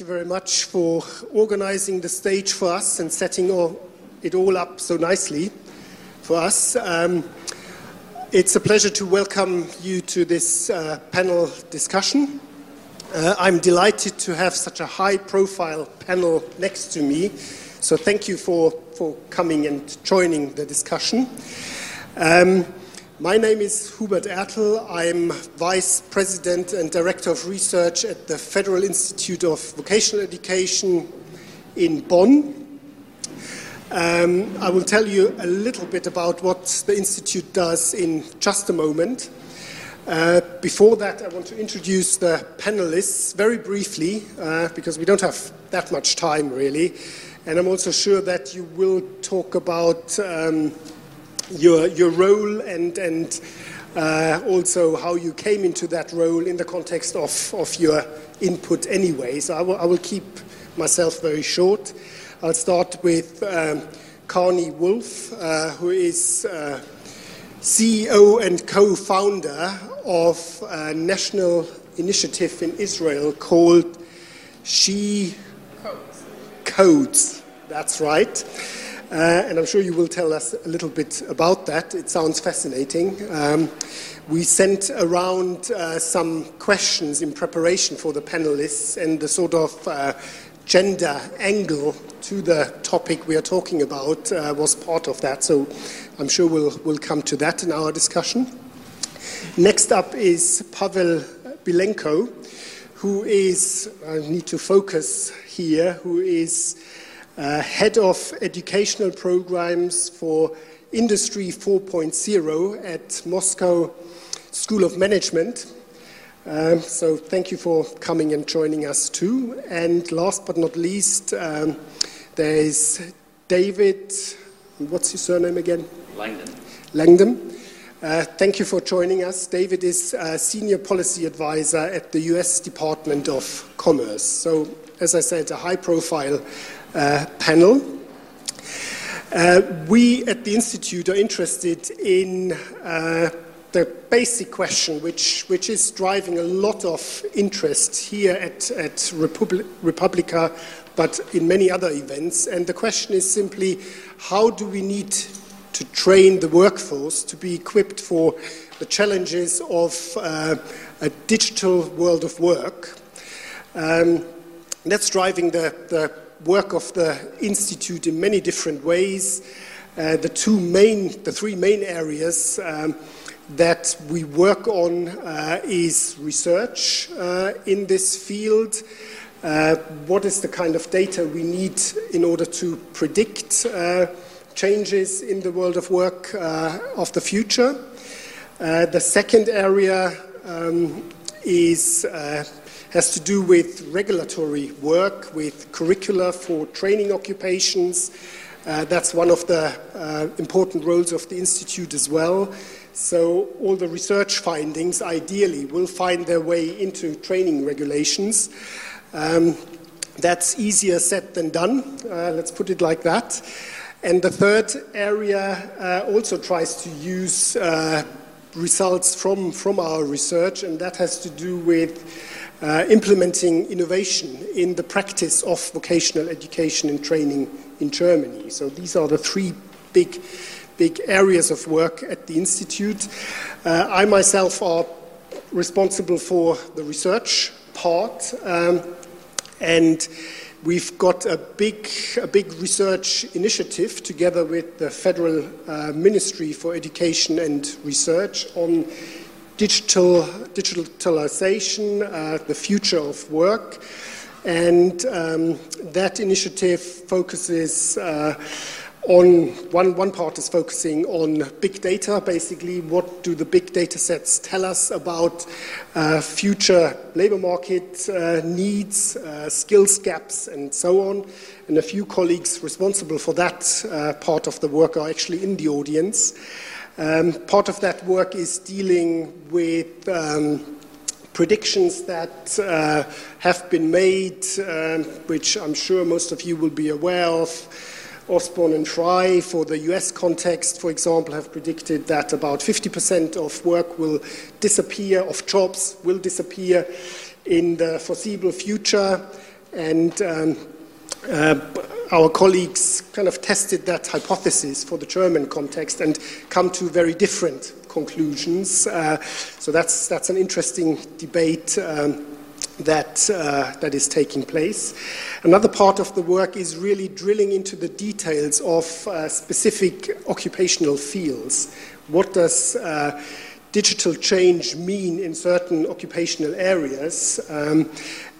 thank you very much for organizing the stage for us and setting all, it all up so nicely for us. Um, it's a pleasure to welcome you to this uh, panel discussion. Uh, I'm delighted to have such a high profile panel next to me, so thank you for, for coming and joining the discussion. Um, my name is Hubert Ertl. I'm Vice President and Director of Research at the Federal Institute of Vocational Education in Bonn. Um, I will tell you a little bit about what the Institute does in just a moment. Uh, before that, I want to introduce the panelists very briefly uh, because we don't have that much time really. And I'm also sure that you will talk about. Um, your, your role and, and uh, also how you came into that role in the context of, of your input anyway. So I will, I will keep myself very short. I'll start with um, Karni Wolf, uh, who is uh, CEO and co founder of a national initiative in Israel called She Codes. Codes. That's right. Uh, and I'm sure you will tell us a little bit about that. It sounds fascinating. Um, we sent around uh, some questions in preparation for the panelists, and the sort of uh, gender angle to the topic we are talking about uh, was part of that. So I'm sure we'll, we'll come to that in our discussion. Next up is Pavel Bilenko, who is, I need to focus here, who is uh, head of educational programs for Industry 4.0 at Moscow School of Management. Um, so thank you for coming and joining us too. And last but not least, um, there is David. What's your surname again? Langdon. Langdon. Uh, thank you for joining us. David is a senior policy advisor at the US Department of Commerce. So, as I said, a high profile panel. Uh, we at the Institute are interested in uh, the basic question, which, which is driving a lot of interest here at, at Republi- Republica, but in many other events. And the question is simply how do we need to train the workforce to be equipped for the challenges of uh, a digital world of work? Um, that's driving the, the work of the Institute in many different ways. Uh, the two main, the three main areas um, that we work on uh, is research uh, in this field. Uh, what is the kind of data we need in order to predict uh, changes in the world of work uh, of the future? the second area um, is has to do with regulatory work, with curricula for training occupations. Uh, that's one of the uh, important roles of the Institute as well. So, all the research findings ideally will find their way into training regulations. Um, that's easier said than done, uh, let's put it like that. And the third area uh, also tries to use uh, results from, from our research, and that has to do with uh, implementing innovation in the practice of vocational education and training in Germany. So these are the three big, big areas of work at the Institute. Uh, I myself are responsible for the research part, um, and we've got a big, a big research initiative together with the Federal uh, Ministry for Education and Research on digital, digitalization, uh, the future of work. And um, that initiative focuses uh, on one, one part is focusing on big data, basically, what do the big data sets tell us about uh, future labor market uh, needs, uh, skills gaps, and so on. And a few colleagues responsible for that uh, part of the work are actually in the audience. Um, part of that work is dealing with um, predictions that uh, have been made, um, which I'm sure most of you will be aware of. Osborne and Frey, for the US context, for example, have predicted that about 50% of work will disappear, of jobs will disappear in the foreseeable future. and um, our colleagues kind of tested that hypothesis for the German context and come to very different conclusions. Uh, so that's, that's an interesting debate. Um, that, uh, that is taking place. Another part of the work is really drilling into the details of uh, specific occupational fields. What does uh, digital change mean in certain occupational areas? Um,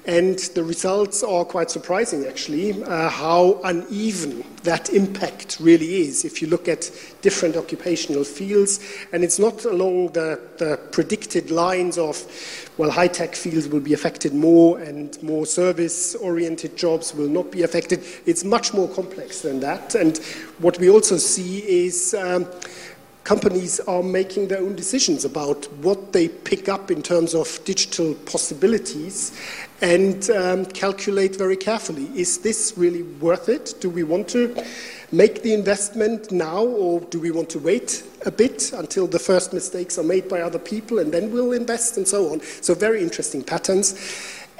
and the results are quite surprising, actually, uh, how uneven that impact really is if you look at different occupational fields. And it's not along the, the predicted lines of, well, high tech fields will be affected more and more service oriented jobs will not be affected. It's much more complex than that. And what we also see is. Um, companies are making their own decisions about what they pick up in terms of digital possibilities and um, calculate very carefully is this really worth it? Do we want to make the investment now or do we want to wait a bit until the first mistakes are made by other people and then we'll invest and so on? So, very interesting patterns.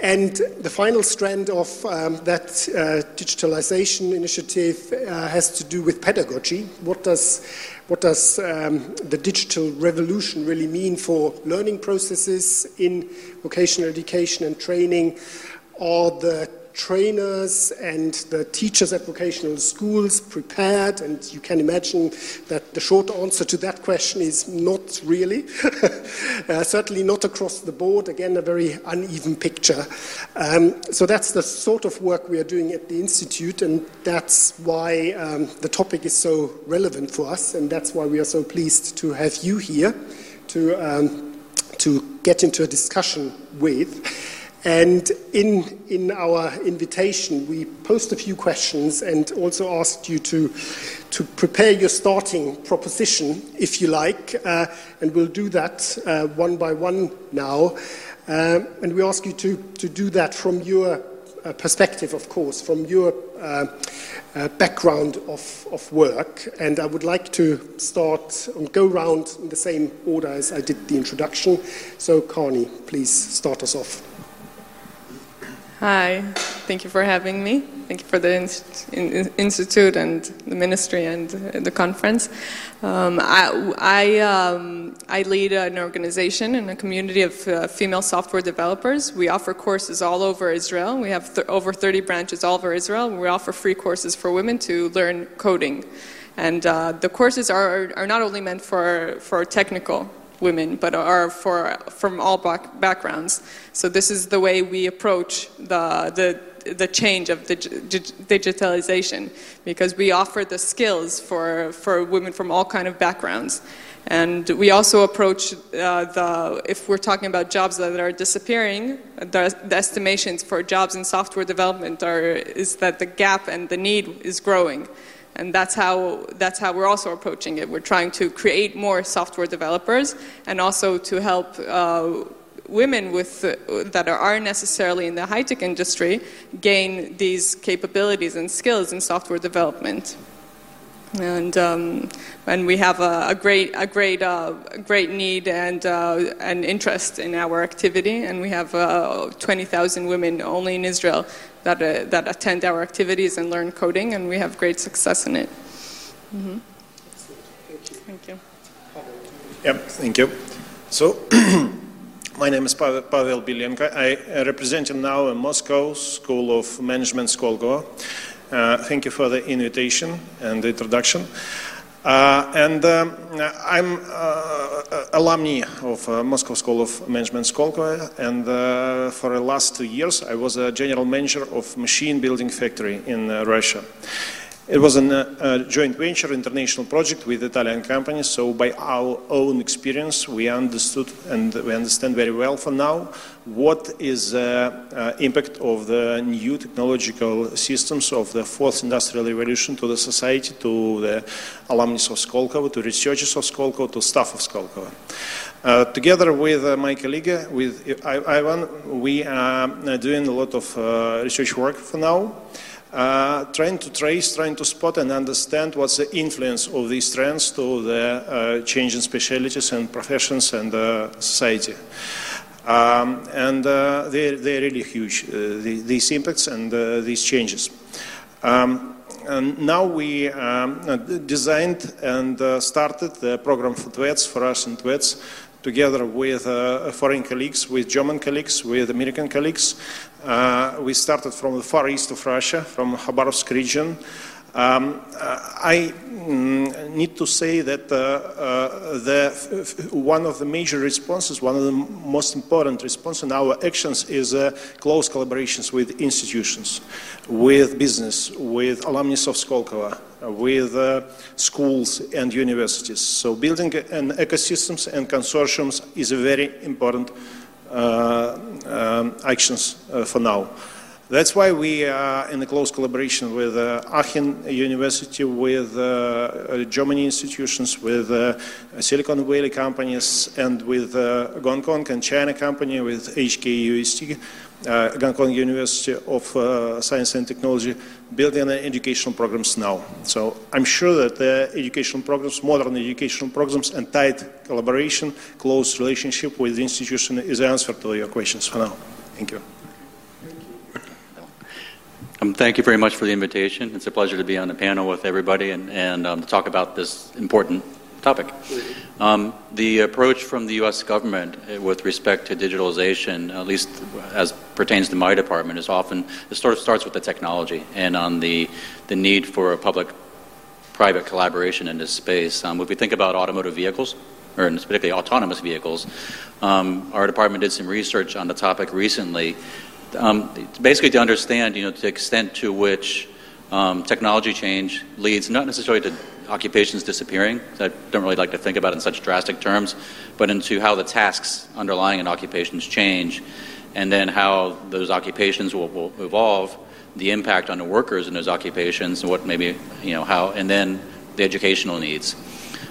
And the final strand of um, that uh, digitalization initiative uh, has to do with pedagogy. What does, what does um, the digital revolution really mean for learning processes in vocational education and training? Are the trainers and the teachers at vocational schools prepared? And you can imagine that the short answer to that question is not really. uh, certainly not across the board. Again, a very uneven picture. Um, so that's the sort of work we are doing at the Institute, and that's why um, the topic is so relevant for us, and that's why we are so pleased to have you here to, um, to get into a discussion with. And in, in our invitation, we posed a few questions and also asked you to, to prepare your starting proposition, if you like, uh, and we'll do that uh, one by one now. Uh, and we ask you to, to do that from your uh, perspective, of course, from your uh, uh, background of, of work. And I would like to start and go around in the same order as I did the introduction. So, Karni, please start us off. Hi, thank you for having me. Thank you for the Institute and the Ministry and the conference. Um, I, I, um, I, lead an organization and a community of uh, female software developers. We offer courses all over Israel. We have th- over 30 branches all over Israel. We offer free courses for women to learn coding. And uh, the courses are, are not only meant for, for technical women, but are for, from all back, backgrounds. So this is the way we approach the, the, the change of dig, digitalization, because we offer the skills for, for women from all kind of backgrounds. And we also approach uh, the, if we're talking about jobs that are disappearing, the, the, estimations for jobs in software development are, is that the gap and the need is growing. And that's how, that's how we're also approaching it. We're trying to create more software developers and also to help uh, women with, uh, that aren't necessarily in the high tech industry gain these capabilities and skills in software development. And, um, and we have a, a great, a great, uh, great need and, uh, and interest in our activity. And we have uh, 20,000 women only in Israel that, uh, that attend our activities and learn coding, and we have great success in it. Mm-hmm. Thank you. Yep, thank you. So, my name is Pavel, Pavel Bilenko. I represent now a Moscow School of Management Skolkovo. Uh, thank you for the invitation and the introduction. Uh, and um, I'm uh, alumni of uh, Moscow School of Management Skolkovo, and uh, for the last two years I was a general manager of machine building factory in uh, Russia. It was a uh, joint venture international project with Italian companies, so by our own experience, we understood and we understand very well for now what is the uh, uh, impact of the new technological systems of the fourth industrial revolution to the society, to the alumni of Skolkovo, to researchers of Skolkovo, to staff of Skolkovo. Uh, together with uh, my colleague, with Ivan, we are doing a lot of uh, research work for now uh, trying to trace, trying to spot and understand what's the influence of these trends to the uh, change in specialities and professions and uh, society. Um, and uh, they're, they're really huge, uh, the, these impacts and uh, these changes. Um, and now we um, designed and uh, started the program for TVETs, for Russian TVETs, together with uh, foreign colleagues, with German colleagues, with American colleagues. Uh, we started from the far east of Russia, from Khabarovsk region. Um, I mm, need to say that uh, uh, the, one of the major responses, one of the most important responses in our actions is uh, close collaborations with institutions, with business, with alumni of Skolkovo, with uh, schools and universities. So building an ecosystems and consortiums is a very important uh, um, actions uh, for now. That's why we are in a close collaboration with uh, Aachen University, with uh, Germany institutions, with uh, Silicon Valley companies, and with uh, Kong and China company, with HKUST, uh, Kong University of uh, Science and Technology, building educational programs now. So I'm sure that the educational programs, modern educational programs, and tight collaboration, close relationship with the institution is the answer to your questions for now. Thank you. Um, thank you very much for the invitation. It's a pleasure to be on the panel with everybody and, and um, to talk about this important topic. Um, the approach from the U.S. government uh, with respect to digitalization, at least as pertains to my department, is often it sort of starts with the technology and on the the need for a public-private collaboration in this space. Um, if we think about automotive vehicles, or particularly autonomous vehicles, um, our department did some research on the topic recently um, basically to understand, you know, the extent to which um, technology change leads not necessarily to occupations disappearing. I don't really like to think about it in such drastic terms, but into how the tasks underlying an occupations change, and then how those occupations will, will evolve, the impact on the workers in those occupations, and what maybe you know how, and then the educational needs.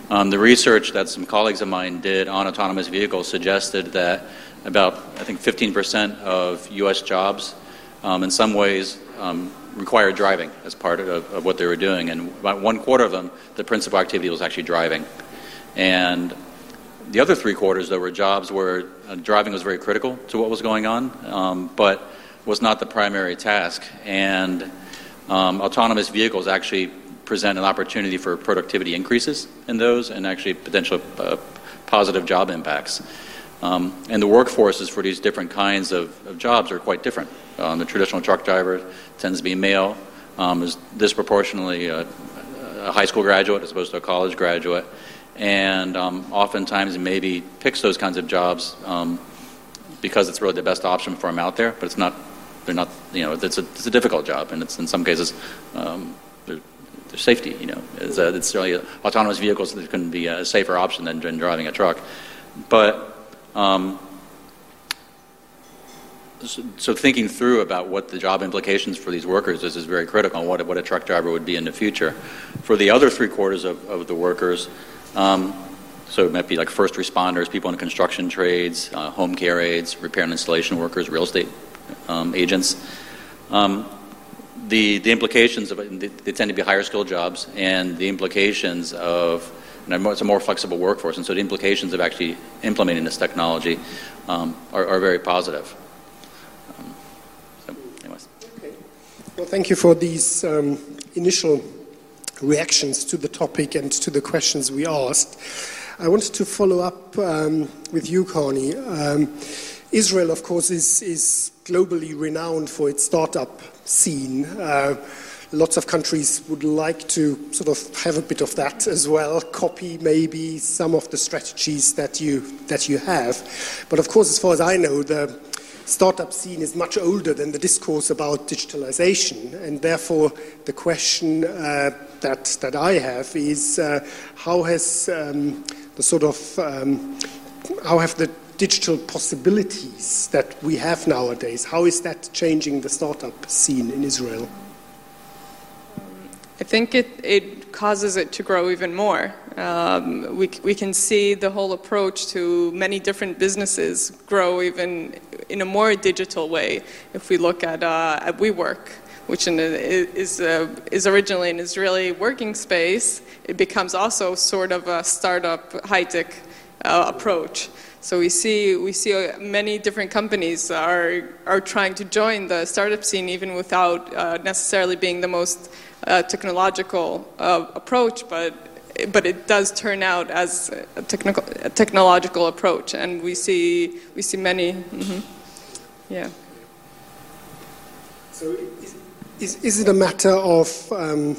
Um, the research that some colleagues of mine did on autonomous vehicles suggested that about, I think, 15% of U.S. jobs um, in some ways um, required driving as part of, of, what they were doing. And about one quarter of them, the principal activity was actually driving. And the other three quarters, there were jobs where uh, driving was very critical to what was going on, um, but was not the primary task. And um, autonomous vehicles actually present an opportunity for productivity increases in those and actually potential uh, positive job impacts. Um, and the workforces for these different kinds of, of jobs are quite different. Um, the traditional truck driver tends to be male, um, is disproportionately a, a, high school graduate as opposed to a college graduate, and um, oftentimes maybe picks those kinds of jobs um, because it's really the best option for them out there. But it's not. They're not. You know, it's a, it's a difficult job, and it's in some cases. Um, there's safety, you know, it's, a, it's really autonomous vehicles that can be a safer option than, than driving a truck. But um, so, so, thinking through about what the job implications for these workers is is very critical. What what a truck driver would be in the future. For the other three quarters of, of the workers, um, so it might be like first responders, people in construction trades, uh, home care aides, repair and installation workers, real estate um, agents. Um, the the implications of it, they tend to be higher skilled jobs, and the implications of and it's a more flexible workforce. And so the implications of actually implementing this technology um, are, are, very positive. Um, so, anyways. Okay. Well, thank you for these um, initial reactions to the topic and to the questions we asked. I wanted to follow up um, with you, Karni. Um, Israel, of course, is, is globally renowned for its startup scene. Uh, lots of countries would like to sort of have a bit of that as well, copy maybe some of the strategies that you, that you have. But of course, as far as I know, the startup scene is much older than the discourse about digitalization. And therefore, the question uh, that, that I have is uh, how has um, the sort of, um, how have the digital possibilities that we have nowadays, how is that changing the startup scene in Israel? I think it, it causes it to grow even more. Um, we, we can see the whole approach to many different businesses grow even in a more digital way if we look at, uh, at WeWork, which in a, is, uh, is originally an Israeli working space. It becomes also sort of a startup high tech uh, approach. So we see we see uh, many different companies are are trying to join the startup scene even without uh, necessarily being the most uh, technological uh, approach, but but it does turn out as a, technical, a technological approach, and we see we see many. Mm-hmm. Yeah. So, is, is, is, it a matter of um,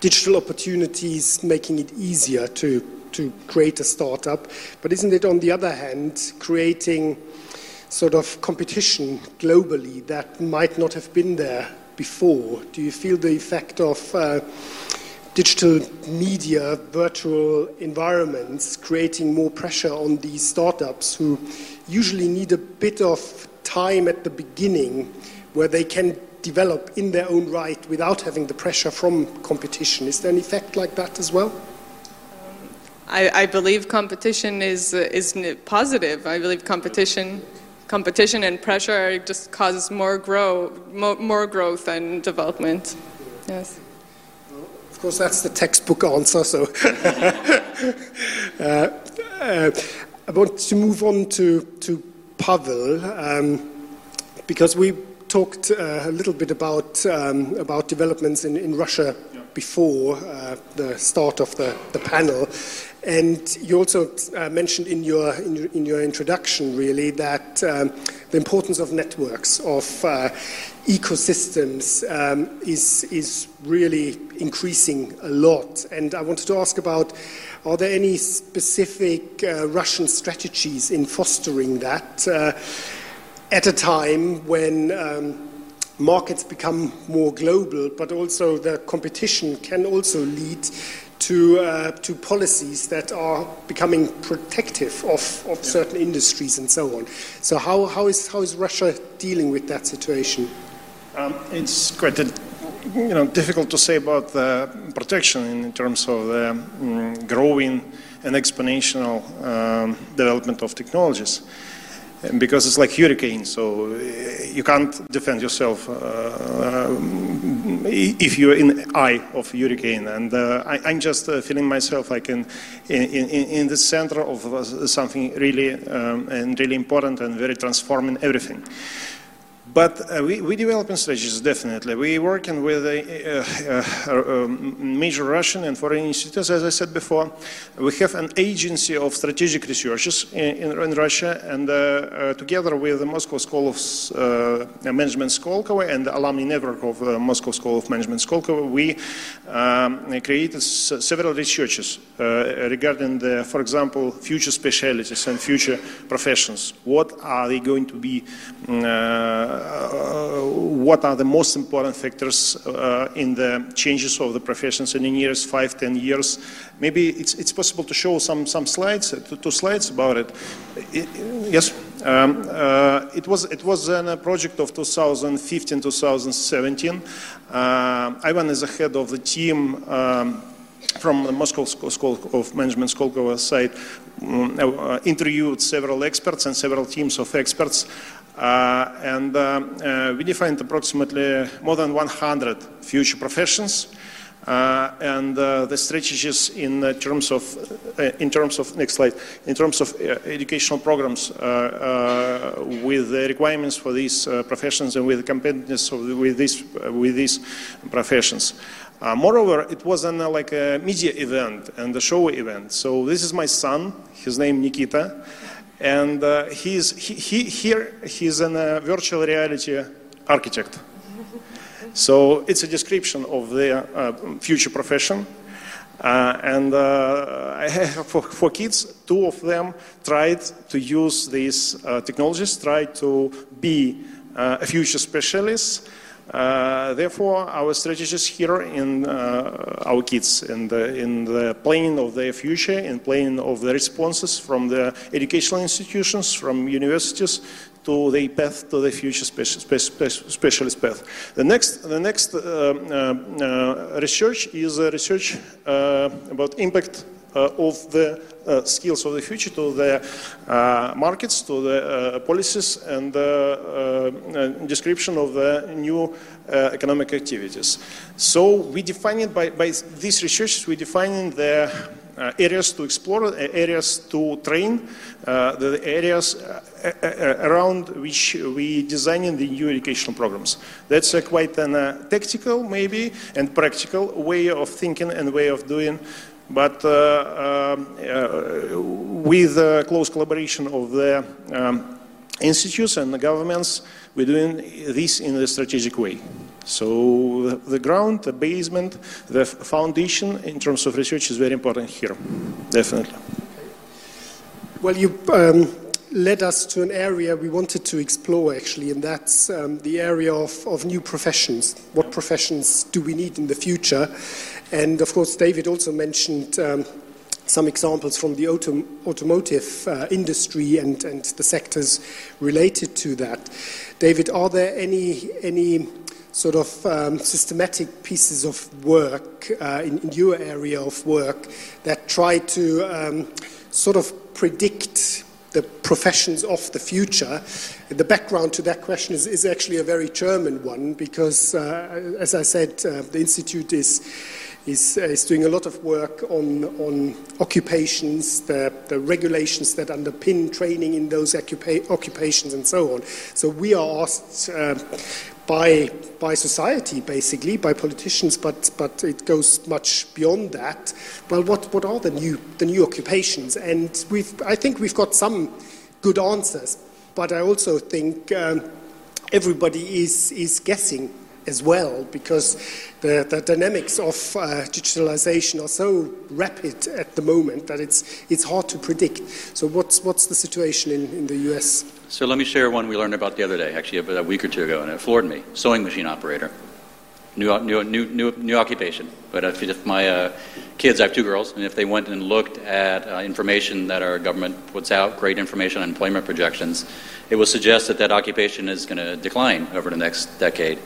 digital opportunities making it easier to to create a startup, but isn't it on the other hand creating sort of competition globally that might not have been there before? Do you feel the effect of uh, digital media, virtual environments, creating more pressure on these startups who usually need a bit of time at the beginning where they can develop in their own right without having the pressure from competition. Is there an effect like that as well? I, I, believe competition is is positive. I believe competition, competition and pressure just causes more grow more, more growth and development. Yes. Of course, that's the textbook answer. So, uh, uh, I want to move on to to Pavel um, because we talked uh, a little bit about um, about developments in, in Russia before uh, the start of the, the panel. And you also uh, mentioned in your, in your, in, your, introduction, really, that um, the importance of networks, of uh, ecosystems, um, is, is really increasing a lot. And I wanted to ask about are there any specific uh, Russian strategies in fostering that uh, at a time when um, markets become more global, but also the competition can also lead to, uh, to policies that are becoming protective of, of yeah. certain industries and so on. So, how, how, is, how is Russia dealing with that situation? Um, it's quite a, you know, difficult to say about the protection in terms of the um, growing and exponential um, development of technologies because it's like hurricane, so uh, you can't defend yourself uh, uh, if you're in the eye of hurricane. And uh, I, am just uh, feeling myself like in, in, in, the center of something really um, and really important and very transforming everything. But uh, we, we developing strategies, definitely. We're working with a, um, major Russian and foreign institutes, as I said before. We have an agency of strategic researches in, in, in Russia, and uh, uh, together with the Moscow School of uh, Management Skolkovo and the alumni network of Moscow School of Management Skolkovo, we um, created several researches regarding, the, for example, future specialties and future professions. What are they going to be? Uh, what are the most important factors uh, in the changes of the professions in the nearest five, ten years. Maybe it's, it's possible to show some, some slides, two, slides about it. it yes, um, uh, it was it was a project of 2015-2017. Uh, Ivan is the head of the team. Um, from the Moscow School of Management Skolkovo side, um, uh, interviewed several experts and several teams of experts uh, and uh, we defined approximately more than 100 future professions. Uh, and uh, the strategies in uh, terms of in terms of next slide in terms of educational programs with the requirements for these professions and with the competitiveness of, with these with these professions. Moreover, it was an, like a media event and a show event. So this is my son. His name Nikita. And uh, he's, he, he, here he's a uh, virtual reality architect. So it's a description of their uh, future profession. Uh, and uh, I have for, for, kids, two of them tried to use these uh, technologies, tried to be a future specialist. Uh, therefore, our strategies here in uh, our kids, in the, in the planning of their future, in planning of the responses from the educational institutions, from universities, to the path to the future specialist path. The next, the next uh, uh, uh research is research about impact of the uh, skills of the future to the uh, markets, to the policies, and the description of the new economic activities. So we define it by, by these researches, we define the uh, areas to explore, uh, areas to train, uh, the areas around which we designing the new educational programs. That's quite a tactical, maybe, and practical way of thinking and way of doing but uh, um, uh, with close collaboration of the um, institutes and the governments, we're doing this in a strategic way. So the ground, the basement, the foundation in terms of research is very important here, definitely. Well, you um, led us to an area we wanted to explore actually, and that's um, the area of, of new professions. What professions do we need in the future? And of course, David also mentioned um, some examples from the autom automotive uh, industry and, and the sectors related to that. David, are there any, any sort of um, systematic pieces of work uh, in, in, your area of work that try to um, sort of predict the professions of the future. The background to that question is, is actually a very German one because, uh, as I said, uh, the Institute is is, uh, is doing a lot of work on, on occupations, the, the regulations that underpin training in those occupa occupations, and so on. So we are asked uh, by, by society, basically, by politicians, but, but it goes much beyond that. Well, what, what are the new, the new occupations? And we've, I think we've got some good answers, but I also think um, everybody is, is guessing as well because the, the dynamics of uh, digitalization are so rapid at the moment that it's, it's hard to predict. So, what's, what's the situation in, in the US? So, let me share one we learned about the other day, actually, about a week or two ago, and it floored me sewing machine operator. New, new, new, new, new occupation. But if, if my uh, kids, I have two girls, and if they went and looked at uh, information that our government puts out, great information on employment projections, it will suggest that that occupation is going to decline over the next decade.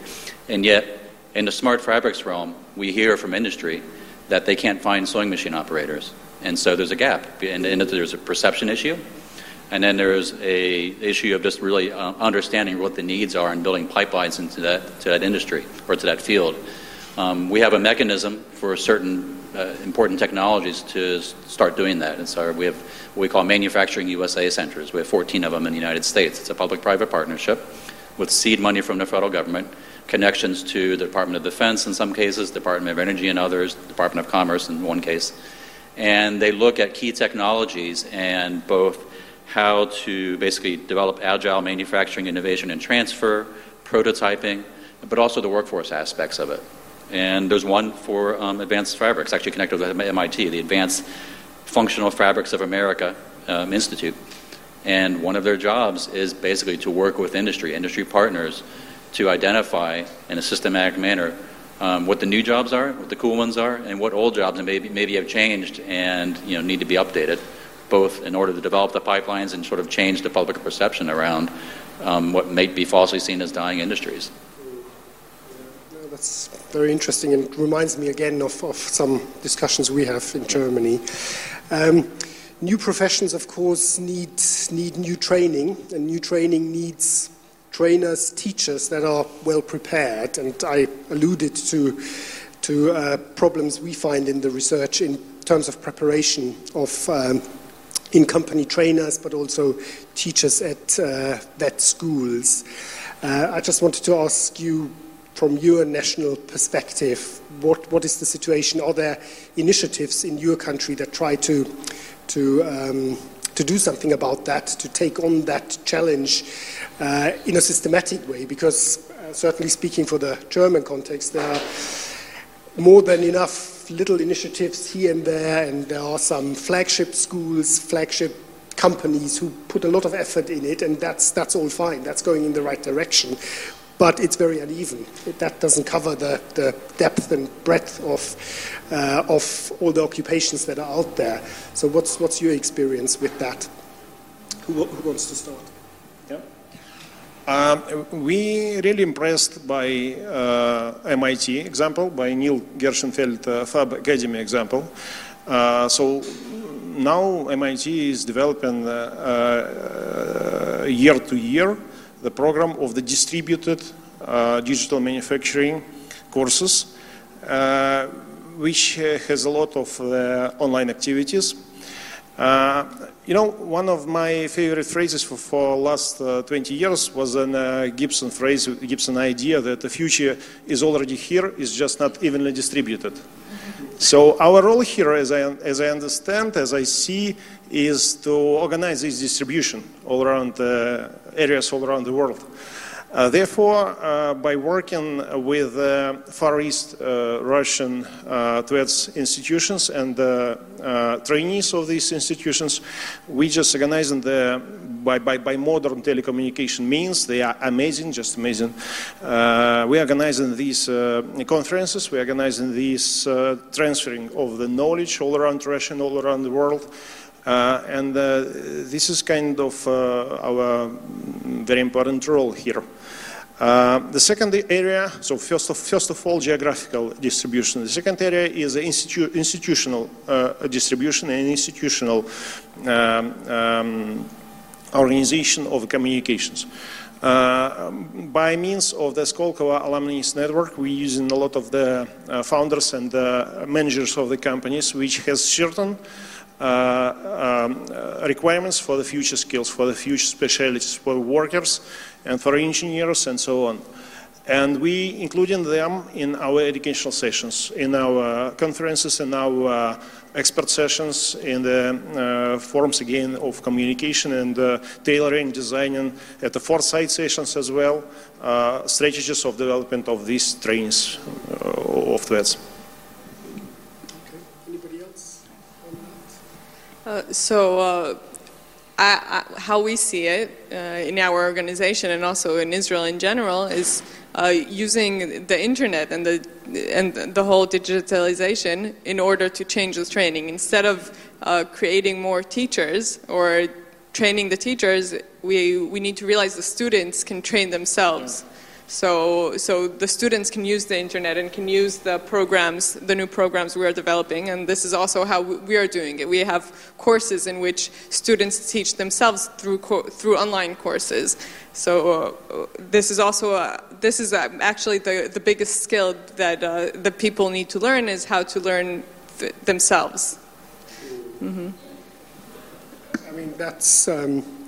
And yet, in the smart fabrics realm, we hear from industry that they can't find sewing machine operators. And so there's a gap. And, and there's a perception issue. And then there's a issue of just really uh, understanding what the needs are and building pipelines into that, to that industry or to that field. Um, we have a mechanism for certain uh, important technologies to start doing that. And so we have what we call manufacturing USA centers. We have 14 of them in the United States. It's a public-private partnership with seed money from the federal government connections to the Department of Defense in some cases, Department of Energy in others, Department of Commerce in one case. And they look at key technologies and both how to basically develop agile manufacturing, innovation, and transfer, prototyping, but also the workforce aspects of it. And there's one for um, advanced fabrics, actually connected with MIT, the Advanced Functional Fabrics of America um, Institute. And one of their jobs is basically to work with industry, industry partners, to identify in a systematic manner um, what the new jobs are, what the cool ones are, and what old jobs maybe, maybe have changed and you know, need to be updated, both in order to develop the pipelines and sort of change the public perception around um, what may be falsely seen as dying industries. that's very interesting and reminds me again of, of some discussions we have in Germany. Um, new professions, of course, need, need new training, and new training needs trainers, teachers that are well prepared. And I alluded to, to uh, problems we find in the research in terms of preparation of um, in company trainers, but also teachers at uh, schools. Uh, I just wanted to ask you, from your national perspective, what, what is the situation? Are there initiatives in your country that try to, to um, to do something about that, to take on that challenge uh, in a systematic way, because uh, certainly speaking for the German context, there are more than enough little initiatives here and there, and there are some flagship schools, flagship companies who put a lot of effort in it, and that's, that's all fine. That's going in the right direction but it's very uneven. That doesn't cover the, the depth and breadth of, uh, of all the occupations that are out there. So, what's, what's your experience with that? Who, who wants to start? Yeah. Um, we really impressed by uh, MIT example, by Neil Gershenfeld uh, Fab Academy example. Uh, so now MIT is developing uh, uh, year to year the program of the distributed uh, digital manufacturing courses. Uh, which uh, has a lot of uh, online activities. Uh, you know, one of my favorite phrases for, last uh, 20 years was a Gibson phrase, Gibson idea that the future is already here, is just not evenly distributed. So our role here, as I, as I understand, as I see, is to organize this distribution all around areas all around the world. Uh, therefore, uh, by working with uh, Far East uh, Russian uh, institutions and uh, trainees of these institutions, we just organize the by, by, by modern telecommunication means. They are amazing, just amazing. we are organizing these conferences. We are organizing these transferring of the knowledge all around Russia and all around the world. Uh, and uh, this is kind of uh, our very important role here. Uh, the second area, so first of, first of all, geographical distribution. The second area is institu institutional uh, distribution and institutional um, um, organization of communications. Uh, by means of the Skolkovo Alumni Network, we're using a lot of the uh, founders and uh, managers of the companies, which has certain um, requirements for the future skills, for the future specialties for workers and for engineers and so on. And we including them in our educational sessions, in our conferences, in our uh, expert sessions, in the uh, forums again of communication and uh, tailoring, designing at the foresight sessions as well, uh, strategies of development of these trains uh, of TVETs. So, uh, I, I, how we see it uh, in our organization and also in Israel in general is uh, using the internet and the and the whole digitalization in order to change the training. Instead of uh, creating more teachers or training the teachers, we we need to realize the students can train themselves. So, so the students can use the internet and can use the programs, the new programs we are developing, and this is also how we are doing it. We have courses in which students teach themselves through through online courses. So uh, this is also a, this is a, actually the the biggest skill that uh, the people need to learn is how to learn th themselves. Mm -hmm. I mean that's. Um,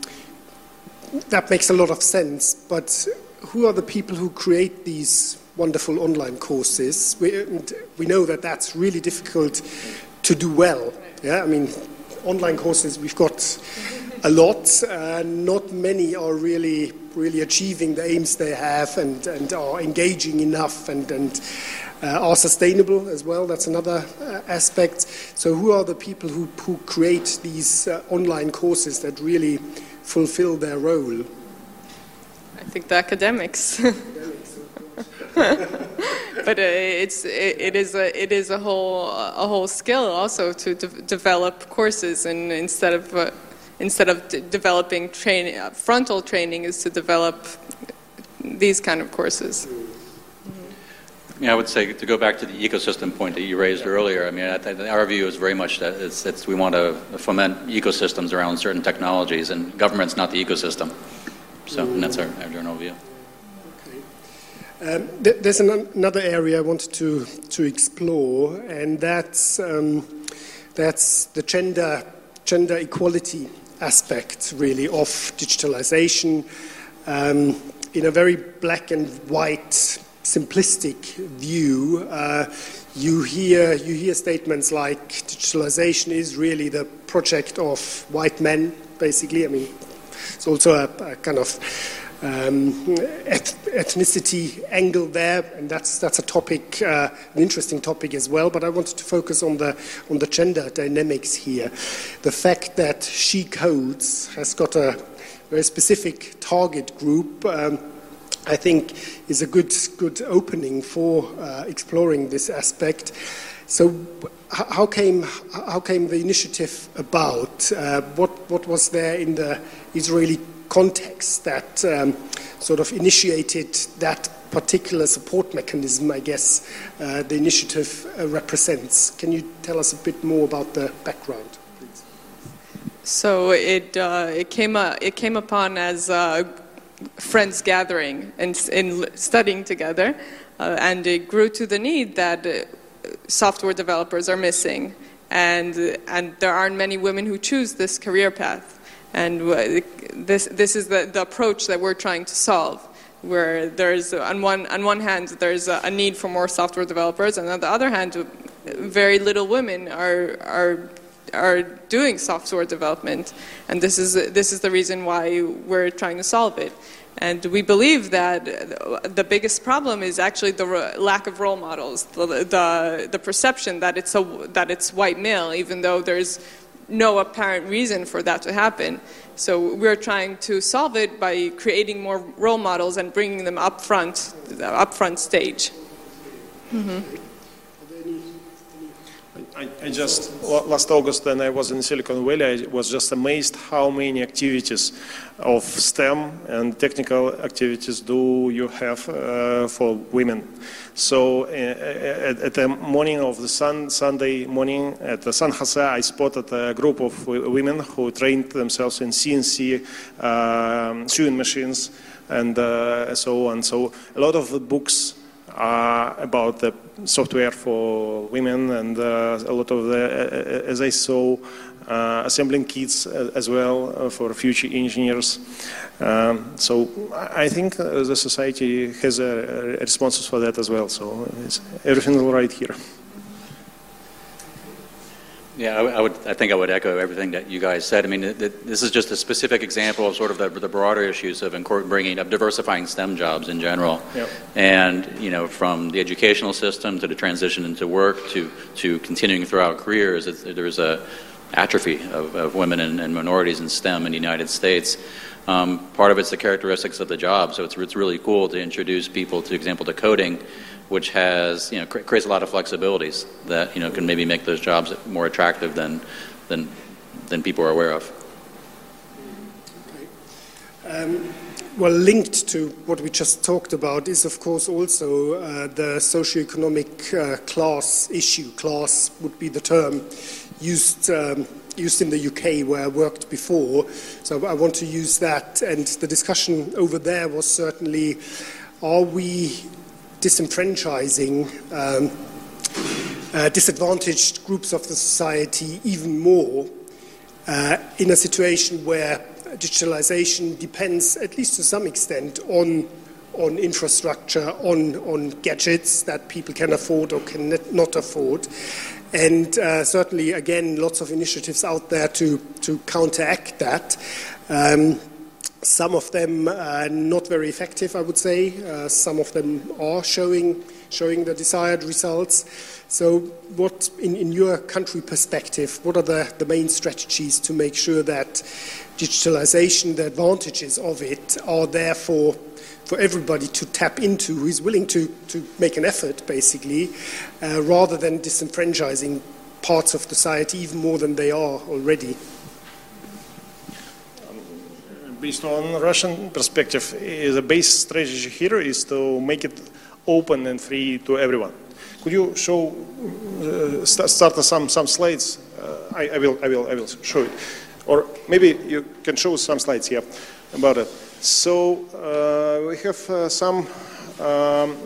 that makes a lot of sense, but who are the people who create these wonderful online courses? We, we know that that's really difficult to do well. Yeah, I mean, online courses we've got a lot. Uh, not many are really really achieving the aims they have and, and are engaging enough and, and uh, are sustainable as well. That's another uh, aspect. So, who are the people who, who create these uh, online courses that really fulfill their role? I think the academics. but uh, it's it, it is a it is a whole a whole skill also to de develop courses and instead of uh, instead of developing training uh, frontal training is to develop these kind of courses. Yeah, I would say to go back to the ecosystem point that you raised earlier. I mean, I our view is very much that it's, it's, we want to foment ecosystems around certain technologies, and government's not the ecosystem. So that's our, our general view. Um, th there's an another area I wanted to, to explore, and that's, um, that's the gender, gender equality aspect, really, of digitalization um, in a very black and white, simplistic view. Uh, you hear, you hear statements like digitalization is really the project of white men, basically. I mean, it's also a, a kind of um, ethnicity angle there, and that's that's a topic, uh, an interesting topic as well. But I wanted to focus on the on the gender dynamics here. The fact that She Codes has got a very specific target group. Um, I think is a good good opening for uh, exploring this aspect. So, how came how came the initiative about? Uh, what what was there in the Israeli context that um, sort of initiated that particular support mechanism? I guess uh, the initiative uh, represents. Can you tell us a bit more about the background? Please? So it uh, it came uh, it came upon as friends gathering and in studying together, uh, and it grew to the need that software developers are missing, and and there aren't many women who choose this career path. And this this is the, the approach that we're trying to solve. Where there's on one on one hand there's a, a need for more software developers, and on the other hand, very little women are are are doing software development, and this is this is the reason why we're trying to solve it. And we believe that the biggest problem is actually the lack of role models, the, the, the, perception that it's, a, that it's white male, even though there's no apparent reason for that to happen. So we're trying to solve it by creating more role models and bringing them up front, the up front stage. Mm-hmm. I, I, just last August when I was in Silicon Valley, I was just amazed how many activities of STEM and technical activities do you have uh, for women. So uh, at, at, the morning of the sun, Sunday morning at the San Jose, I spotted a group of women who trained themselves in CNC um, sewing machines and uh, so on. So a lot of the books uh, about the software for women and uh, a lot of the, uh, as I saw, uh, assembling kits as well uh, for future engineers. Um, so I think the society has a, responses for that as well. So everything is all right here. Yeah, I, I, would. I think I would echo everything that you guys said. I mean, it, it, this is just a specific example of sort of the, the broader issues of bringing of diversifying STEM jobs in general, yep. and you know, from the educational system to the transition into work to to continuing throughout careers. there's a atrophy of, of women and, and, minorities in STEM in the United States. Um, part of it's the characteristics of the job. So it's it's really cool to introduce people, to example, to coding which has you know creates a lot of flexibilities that you know can maybe make those jobs more attractive than than than people are aware of. Um, well, linked to what we just talked about is, of course, also uh, the socioeconomic uh, class issue. Class would be the term used. Um, used in the UK where I worked before. So I want to use that. And the discussion over there was certainly are we disenfranchising um, uh, disadvantaged groups of the society even more uh, in a situation where digitalization depends, at least to some extent, on on infrastructure, on, on gadgets that people can afford or can not afford. And uh, certainly, again, lots of initiatives out there to, to counteract that. Um, some of them are not very effective, I would say. Uh, some of them are showing, showing the desired results. So, what, in, in your country perspective, what are the, the main strategies to make sure that digitalization, the advantages of it, are there for, for everybody to tap into who is willing to, to make an effort, basically, uh, rather than disenfranchising parts of society even more than they are already? Based on Russian perspective, the base strategy here is to make it open and free to everyone. Could you show, uh, start, some, some slides? Uh, I, I, will, I, will, I will show it. Or maybe you can show some slides here about it. So uh, we have some um,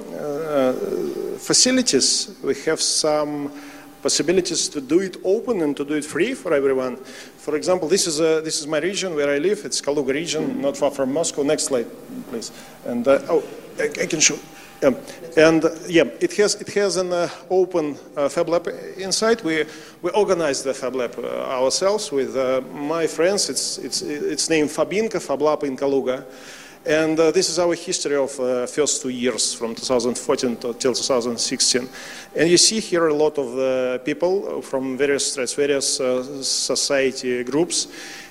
facilities, we have some possibilities to do it open and to do it free for everyone. For example, this is, a, this is my region where I live. It's Kaluga region, not far from Moscow. Next slide, please. And uh, oh, I, I, can show. Yeah. And uh, yeah, it has it has an uh, open uh, Fab Lab inside. We we organized the Fab Lab uh, ourselves with uh, my friends. It's it's it's named Fabinka Fab Lab in Kaluga. And uh, this is our history of uh, first two years from 2014 to, till 2016. And you see here a lot of uh, people from various various uh, society groups,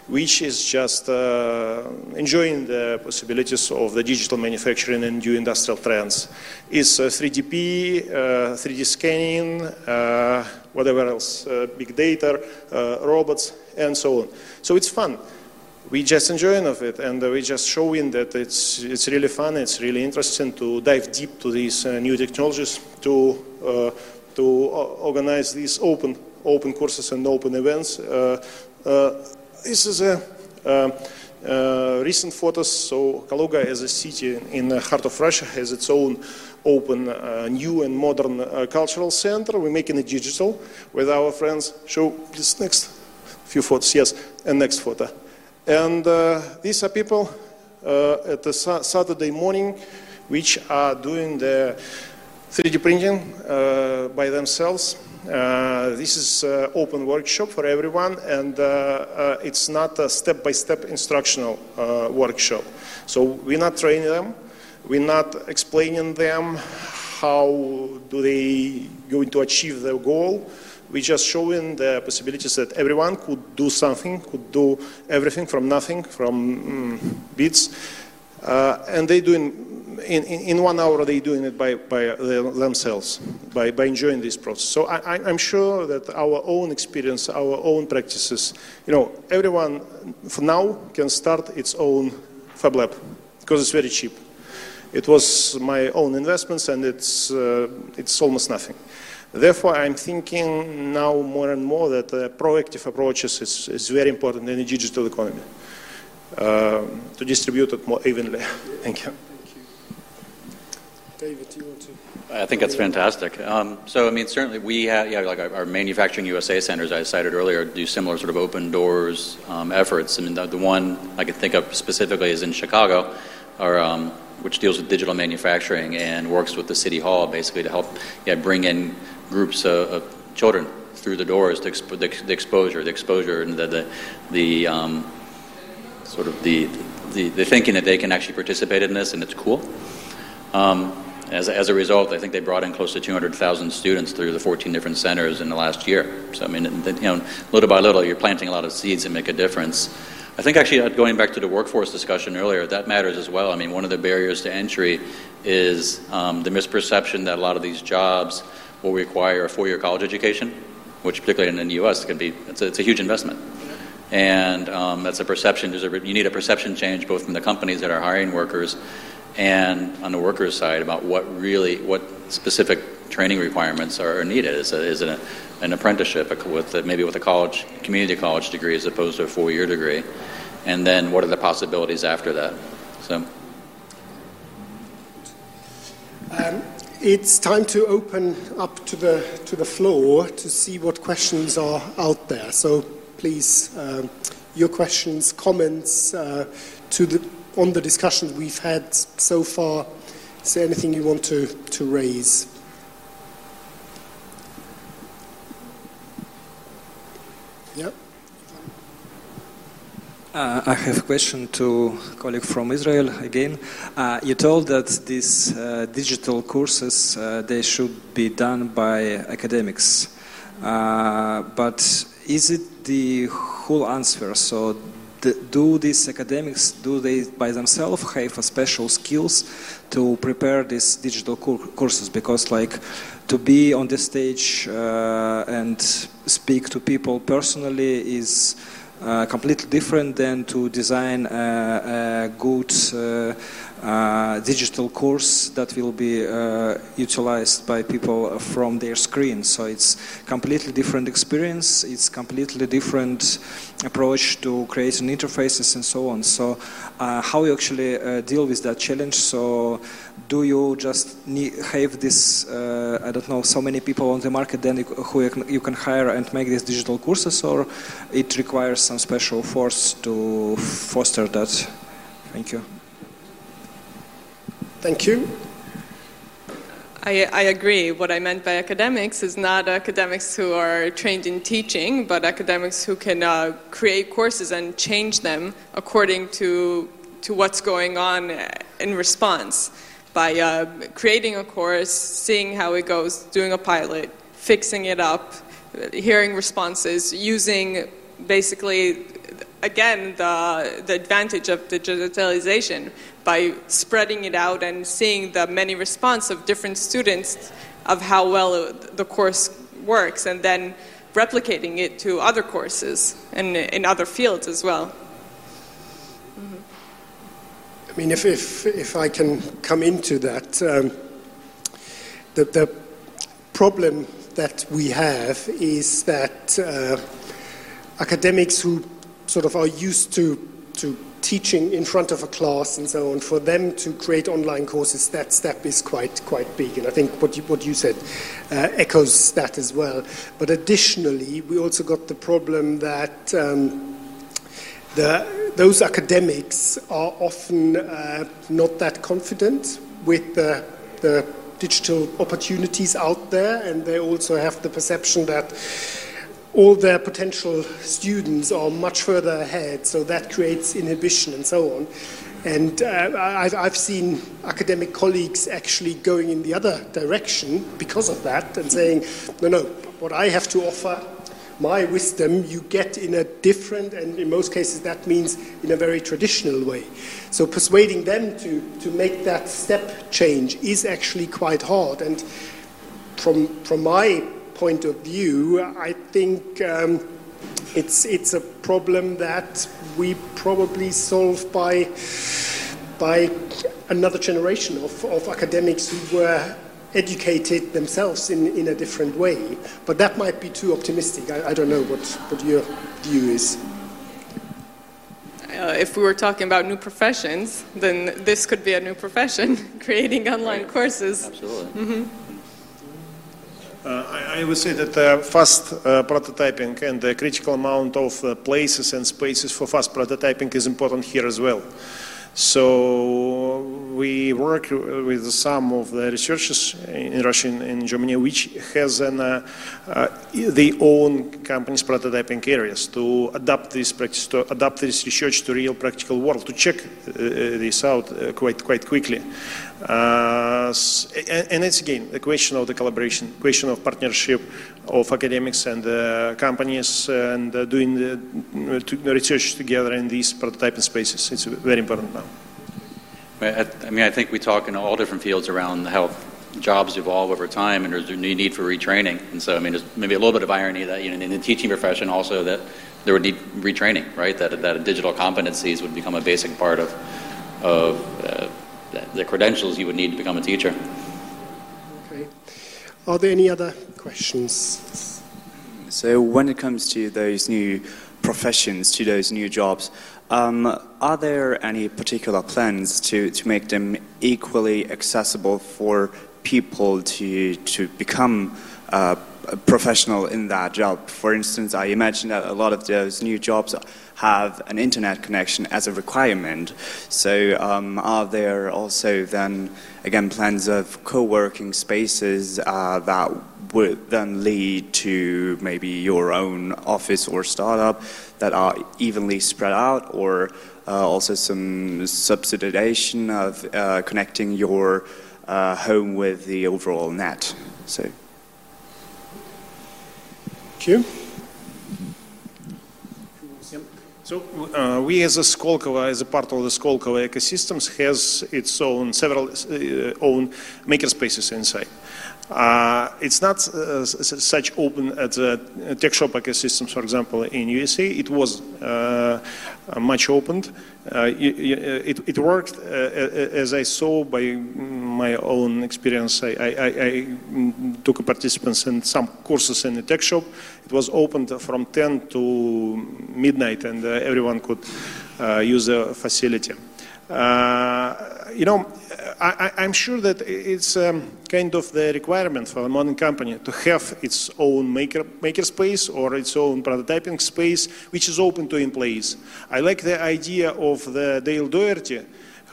which is just uh, enjoying the possibilities of the digital manufacturing and new industrial trends. It's 3DP, 3D scanning, whatever else, big data, robots, and so on. So it's fun we just enjoying of it and we just showing that it's it's really fun it's really interesting to dive deep to these uh, new technologies to uh, to organize these open open courses and open events uh, uh this is a uh, uh, recent photos. So Kaluga as a city in the heart of Russia has its own open uh, new and modern uh, cultural center. We're making it digital with our friends. Show please next few photos. Yes, and next photo. And uh, these are people uh, at the sa Saturday morning which are doing the 3D printing uh, by themselves. Uh, this is uh, open workshop for everyone, and uh, it's not a step-by-step instructional workshop. So we're not training them, we're not explaining them how do they going to achieve their goal. We're just showing the possibilities that everyone could do something, could do everything from nothing, from mm, bits, and they're doing in, in, one hour they're doing it by, by themselves, by, by enjoying this process. So I, am sure that our own experience, our own practices, you know, everyone for now can start its own Fab Lab because it's very cheap. It was my own investments and it's, uh, it's almost nothing. Therefore, I'm thinking now more and more that uh, proactive approaches is, is very important in the digital economy uh, to distribute it more evenly. Thank you. David, do you want to? I think that's fantastic. Um, so, I mean, certainly we have, yeah, like our, our, manufacturing USA centers I cited earlier do similar sort of open doors um, efforts. I mean, the, the, one I can think of specifically is in Chicago, or, um, which deals with digital manufacturing and works with the city hall basically to help yeah, bring in groups of, of children through the doors, expo- the, the, exposure, the exposure, and the, the, the um, sort of the, the, the thinking that they can actually participate in this and it's cool. Um, as, as a result, I think they brought in close to 200,000 students through the 14 different centers in the last year. So, I mean, you know, little by little, you're planting a lot of seeds that make a difference. I think actually, uh, going back to the workforce discussion earlier, that matters as well. I mean, one of the barriers to entry is um, the misperception that a lot of these jobs will require a four-year college education, which particularly in the U.S. can be it's a, it's a huge investment. And um, that's a perception. A, you need a perception change both from the companies that are hiring workers and on the workers' side about what really, what specific training requirements are needed. Is, a, is it an apprenticeship with a, maybe with a college, community college degree as opposed to a four-year degree? And then what are the possibilities after that? So. Um, it's time to open up to the to the floor to see what questions are out there. So please, um, your questions, comments uh, to the on the discussions we've had so far, is there anything you want to, to raise? Yeah. Uh, I have a question to colleague from Israel again. Uh, you told that these uh, digital courses uh, they should be done by academics, uh, but is it the whole answer? So do these academics do they by themselves have a special skills to prepare these digital courses because like to be on the stage uh, and speak to people personally is Uh, completely different than to design a, a good digital course that will be uh, utilized by people from their screen. So it's completely different experience. It's completely different approach to creating interfaces and so on. So uh, how you actually uh, deal with that challenge? So do you just need, have this, uh, I don't know, so many people on the market then who you can hire and make these digital courses or it requires some special force to foster that? Thank you. Thank you. I, I, agree. What I meant by academics is not academics who are trained in teaching, but academics who can uh, create courses and change them according to, to what's going on in response by uh, creating a course, seeing how it goes, doing a pilot, fixing it up, hearing responses, using basically, again, the, the advantage of digitalization by spreading it out and seeing the many response of different students of how well the course works and then replicating it to other courses and in other fields as well. Mm-hmm. I mean, if, if, if I can come into that, um, the, the problem that we have is that uh, academics who sort of are used to, to teaching in front of a class and so on, for them to create online courses, that step is quite quite big. And I think what you, what you said uh, echoes that as well. But additionally, we also got the problem that um, the, those academics are often uh, not that confident with the, the digital opportunities out there, and they also have the perception that all their potential students are much further ahead, so that creates inhibition and so on. And uh, I've, I've, seen academic colleagues actually going in the other direction because of that and saying, no, no, what I have to offer, my wisdom, you get in a different, and in most cases that means in a very traditional way. So persuading them to, to make that step change is actually quite hard. And from, from my point of view, I think um, it's, it's a problem that we probably solve by, by another generation of, of academics who were educated themselves in, in a different way. But that might be too optimistic. I, I don't know what, what your view is. Uh, if we were talking about new professions, then this could be a new profession, creating online right. courses. Absolutely. Mm-hmm. Uh, I, would say that uh, fast uh, prototyping and the critical amount of uh, places and spaces for fast prototyping is important here as well. So we work with some of the researchers in Russia and in Germany, which has an, uh, uh, their own companies prototyping areas to adapt this practice, to adapt this research to real practical world, to check uh, this out uh, quite quite quickly. Uh, and, it's again the question of the collaboration, question of partnership of academics and uh, companies and doing the research together in these prototyping spaces. It's very important now. I mean, I think we talk in all different fields around how jobs evolve over time, and there's a new need for retraining. And so, I mean, there's maybe a little bit of irony that you know, in the teaching profession also that there would need retraining, right? That that digital competencies would become a basic part of of uh, the credentials you would need to become a teacher. Okay. Are there any other questions? So, when it comes to those new professions, to those new jobs, um, are there any particular plans to, to make them equally accessible for people to, to become uh, a professional in that job? For instance, I imagine that a lot of those new jobs have an internet connection as a requirement. So, um, are there also then, again, plans of co working spaces uh, that would then lead to maybe your own office or startup that are evenly spread out, or uh, also some subsidization of uh, connecting your uh, home with the overall net. So, thank you. So uh, we as a Skolkovo, as a part of the Skolkovo ecosystems, has its own several uh, own makerspaces inside. Uh, it's not uh, such open as a TechShop ecosystems, for example, in USA. It was uh, much opened. Uh, it, it, worked uh, as I saw by my own experience. I, I, I, took participants in some courses in the TechShop. It was opened from 10 to midnight, and uh, everyone could use the facility. You know, I, am sure that it's um, kind of the requirement for a modern company to have its own maker, maker space or its own prototyping space, which is open to employees. I like the idea of the Dale Dougherty,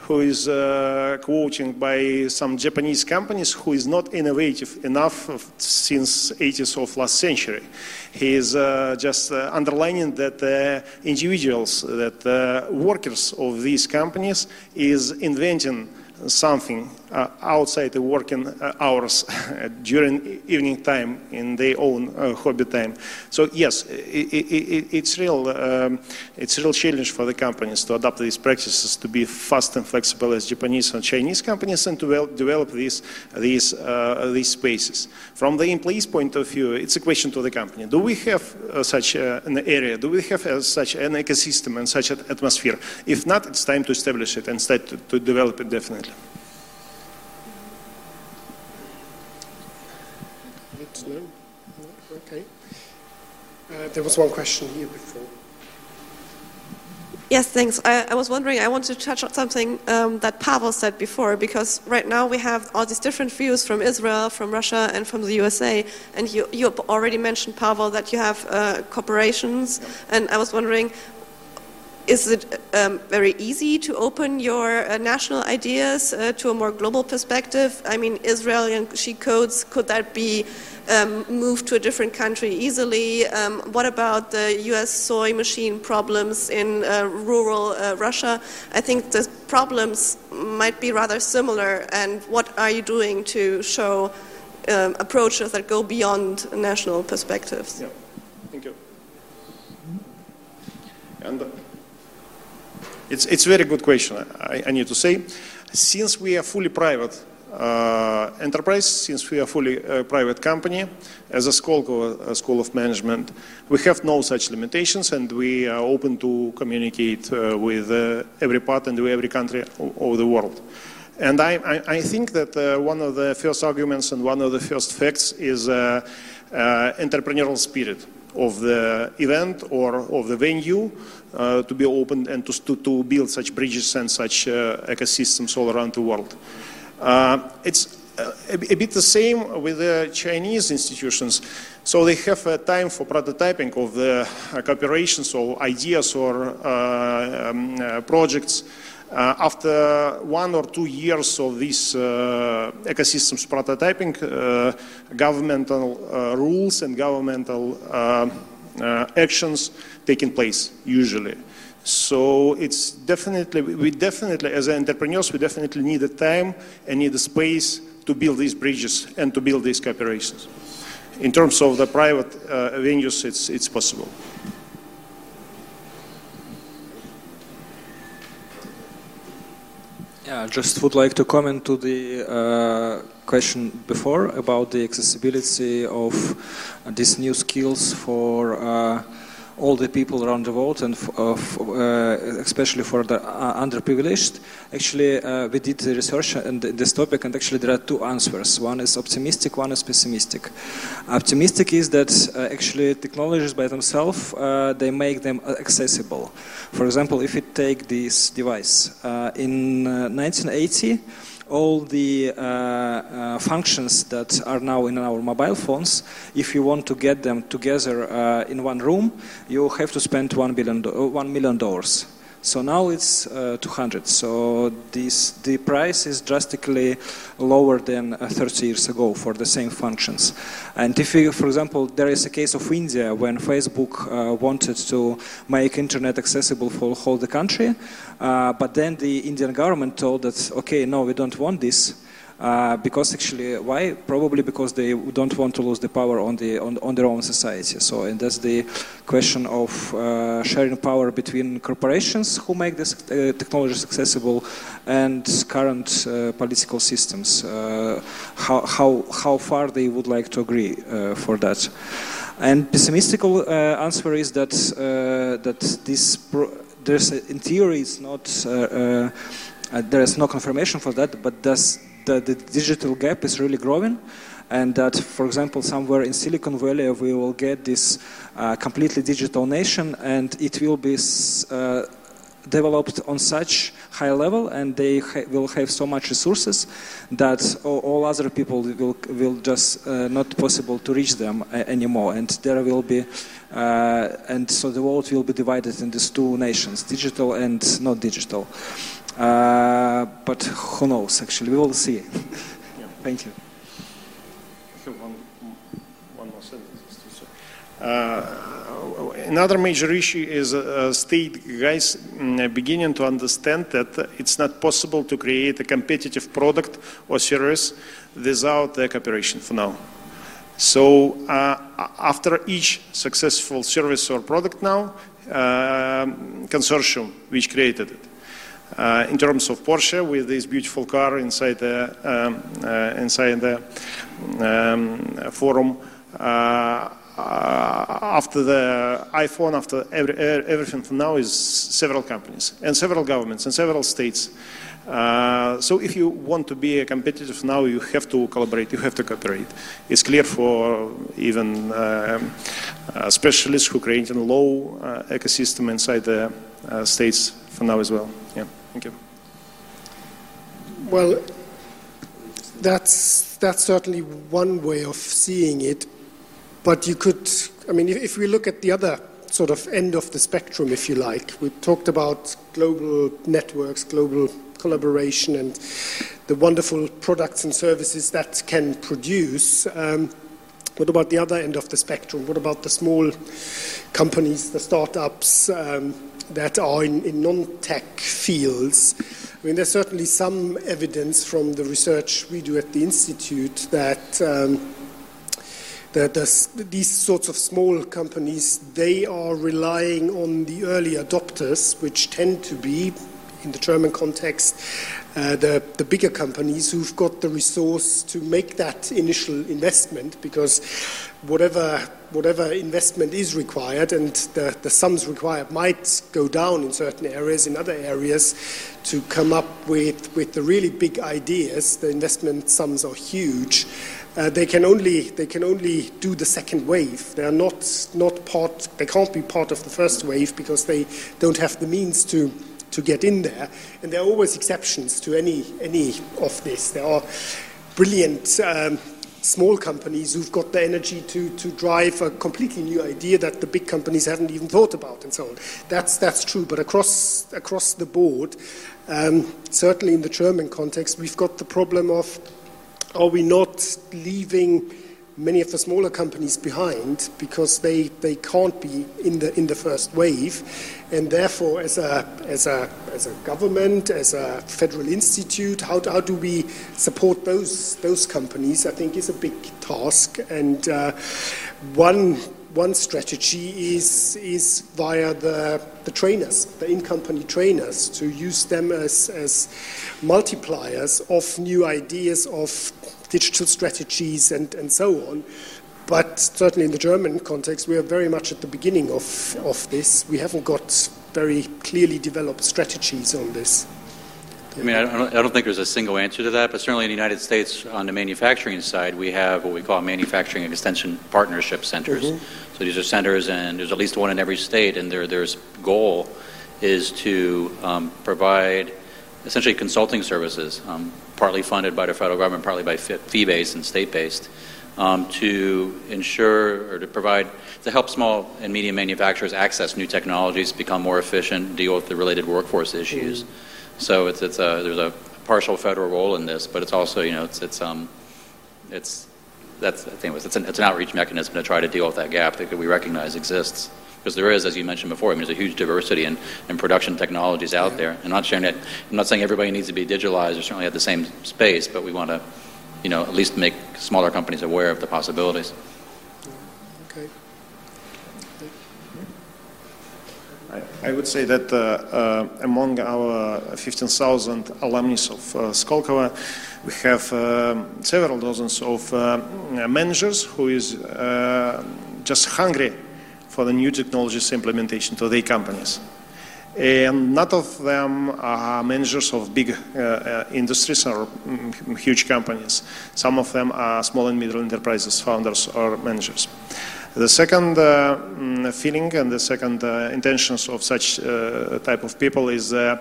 who is uh, quoting by some Japanese companies who is not innovative enough since 80s of last century. He is uh, just uh, underlining that individuals, that workers of these companies is inventing something outside the working uh, hours during evening time in their own uh, hobby time. So yes, it, it, it's real. Um, it's a real challenge for the companies to adopt these practices to be fast and flexible as Japanese and Chinese companies and to develop these these uh, these spaces. From the employees' point of view, it's a question to the company: Do we have uh, such uh, an area? Do we have such an ecosystem and such an atmosphere? If not, it's time to establish it and start to, to develop it definitely. No? Okay. Uh, there was one question here before. Yes, thanks. I, I, was wondering, I wanted to touch on something um, that Pavel said before, because right now we have all these different views from Israel, from Russia, and from the USA. And you, you already mentioned, Pavel, that you have uh, corporations. And I was wondering, is it um, very easy to open your uh, national ideas uh, to a more global perspective? I mean, Israeli and she codes, could that be um, moved to a different country easily? Um, what about the US soy machine problems in uh, rural uh, Russia? I think the problems might be rather similar. And what are you doing to show um, approaches that go beyond national perspectives? Yeah, thank you. And it's, it's a very good question, I, I need to say. Since we are fully private uh, enterprise, since we are fully uh, private company, as a school, a school of management, we have no such limitations and we are open to communicate uh, with uh, every part and every country of the world. And I, I, I think that uh, one of the first arguments and one of the first facts is uh, entrepreneurial spirit of the event or of the venue uh, to be open and to, to, build such bridges and such uh, ecosystems all around the world. Uh, it's a, a, bit the same with the Chinese institutions. So they have a time for prototyping of the uh, cooperations or ideas or uh, um, uh, projects. Uh, after one or two years of uh, ecosystems prototyping, uh, governmental rules and governmental actions taking place usually. So it's definitely, we definitely, as entrepreneurs, we definitely need the time and need the space to build these bridges and to build these cooperations. In terms of the private uh, venues, it's, it's possible. Yeah, I just would like to comment to the uh, question before about the accessibility of uh, these new skills for uh, all the people around the world and uh, uh, especially for the uh, underprivileged. Actually, we did the research on this topic, and actually there are two answers. One is optimistic, one is pessimistic. Optimistic is that actually technologies by themselves they make them accessible. For example, if you take this device in 1980 all the uh, uh, functions that are now in our mobile phones, if you want to get them together uh, in one room, you have to spend one billion, one million dollars. So now it's uh, 200. So this, the price is drastically lower than uh, 30 years ago for the same functions. And if, you, for example, there is a case of India when Facebook uh, wanted to make internet accessible for whole the country, uh, but then the Indian government told that, okay, no, we don't want this. Uh, because actually, why? Probably because they don't want to lose the power on, the, on, on their own society. So, and that's the question of uh, sharing power between corporations who make this uh, technologies accessible and current uh, political systems. Uh, how, how, how far they would like to agree for that. And pessimistical answer is that, that this, there's a, in theory, it's not, there is no confirmation for that, but does the, the digital gap is really growing and that, for example, somewhere in Silicon Valley, we will get this uh, completely digital nation, and it will be uh, developed on such high level, and they ha will have so much resources that all, all other people will will just uh, not possible to reach them anymore, and there will be. Uh, and so the world will be divided into two nations, digital and not digital. Uh, but who knows, actually, we will see. yeah. Thank you. Uh, another major issue is uh, state guys mm, beginning to understand that it's not possible to create a competitive product or service without cooperation for now. So uh, after each successful service or product now, uh, consortium which created it uh, in terms of Porsche, with this beautiful car inside the um, uh, inside the um, forum, uh, after the iPhone, after every, everything from now is several companies and several governments and several states. Uh, so if you want to be competitive now, you have to collaborate, you have to cooperate. It's clear for even uh, uh, specialists who create a low ecosystem inside the uh, states for now as well. Yeah, thank you. Well, that's that's certainly one way of seeing it, but you could, I mean, if, if we look at the other sort of end of the spectrum, if you like, we talked about global networks, global collaboration, and the wonderful products and services that can produce. Um, what about the other end of the spectrum? What about the small companies, the startups um, that are in, in non tech fields? I mean, there's certainly some evidence from the research we do at the Institute that. Um, that these sorts of small companies they are relying on the early adopters, which tend to be, in the German context, uh, the, the bigger companies who've got the resource to make that initial investment because whatever, whatever investment is required and the, the sums required might go down in certain areas, in other areas, to come up with, with the really big ideas, the investment sums are huge. Uh, they can only they can only do the second wave. They are not not part. They can't be part of the first wave because they don't have the means to to get in there. And there are always exceptions to any, any of this. There are brilliant um, small companies who've got the energy to, to drive a completely new idea that the big companies haven't even thought about and so on. That's, that's true, but across, across the board, um, certainly in the German context, we've got the problem of are we not leaving many of the smaller companies behind because they, they can't be in the, in the first wave. And therefore, as a, as, a, as a government, as a federal institute, how, how do we support those, those companies, I think is a big task. And uh, one, one strategy is, is via the, the trainers, the in-company trainers, to use them as, as multipliers of new ideas, of digital strategies and, and so on. But certainly in the German context, we are very much at the beginning of, of this. We haven't got very clearly developed strategies on this. I mean, I don't, I don't, think there's a single answer to that, but certainly in the United States, on the manufacturing side, we have what we call manufacturing extension partnership centers. Mm-hmm. So these are centers, and there's at least one in every state, and their their goal is to um, provide essentially consulting services, um, partly funded by the federal government, partly by fee-based and state-based, um, to ensure or to provide to help small and medium manufacturers access new technologies, become more efficient, deal with the related workforce issues. mm So it's it's a there's a partial federal role in this, but it's also you know it's it's um it's that's I think it's an, it's an outreach mechanism to try to deal with that gap that we recognize exists because there is, as you mentioned before, I mean, there's a huge diversity in, in production technologies out there. And not saying that, I'm not saying everybody needs to be digitalized or certainly at the same space, but we want to, you know, at least make smaller companies aware of the possibilities. Okay. I would say that uh, uh, among our 15,000 alumni of uh, Skolkovo, we have um, several dozens of uh, managers who is uh, just hungry for the new technologies implementation to their companies. And none of them are managers of big uh, uh, industries or mm, huge companies. Some of them are small and middle enterprises, founders or managers. The second uh, mm, feeling and the second uh, intentions of such uh, type of people is uh,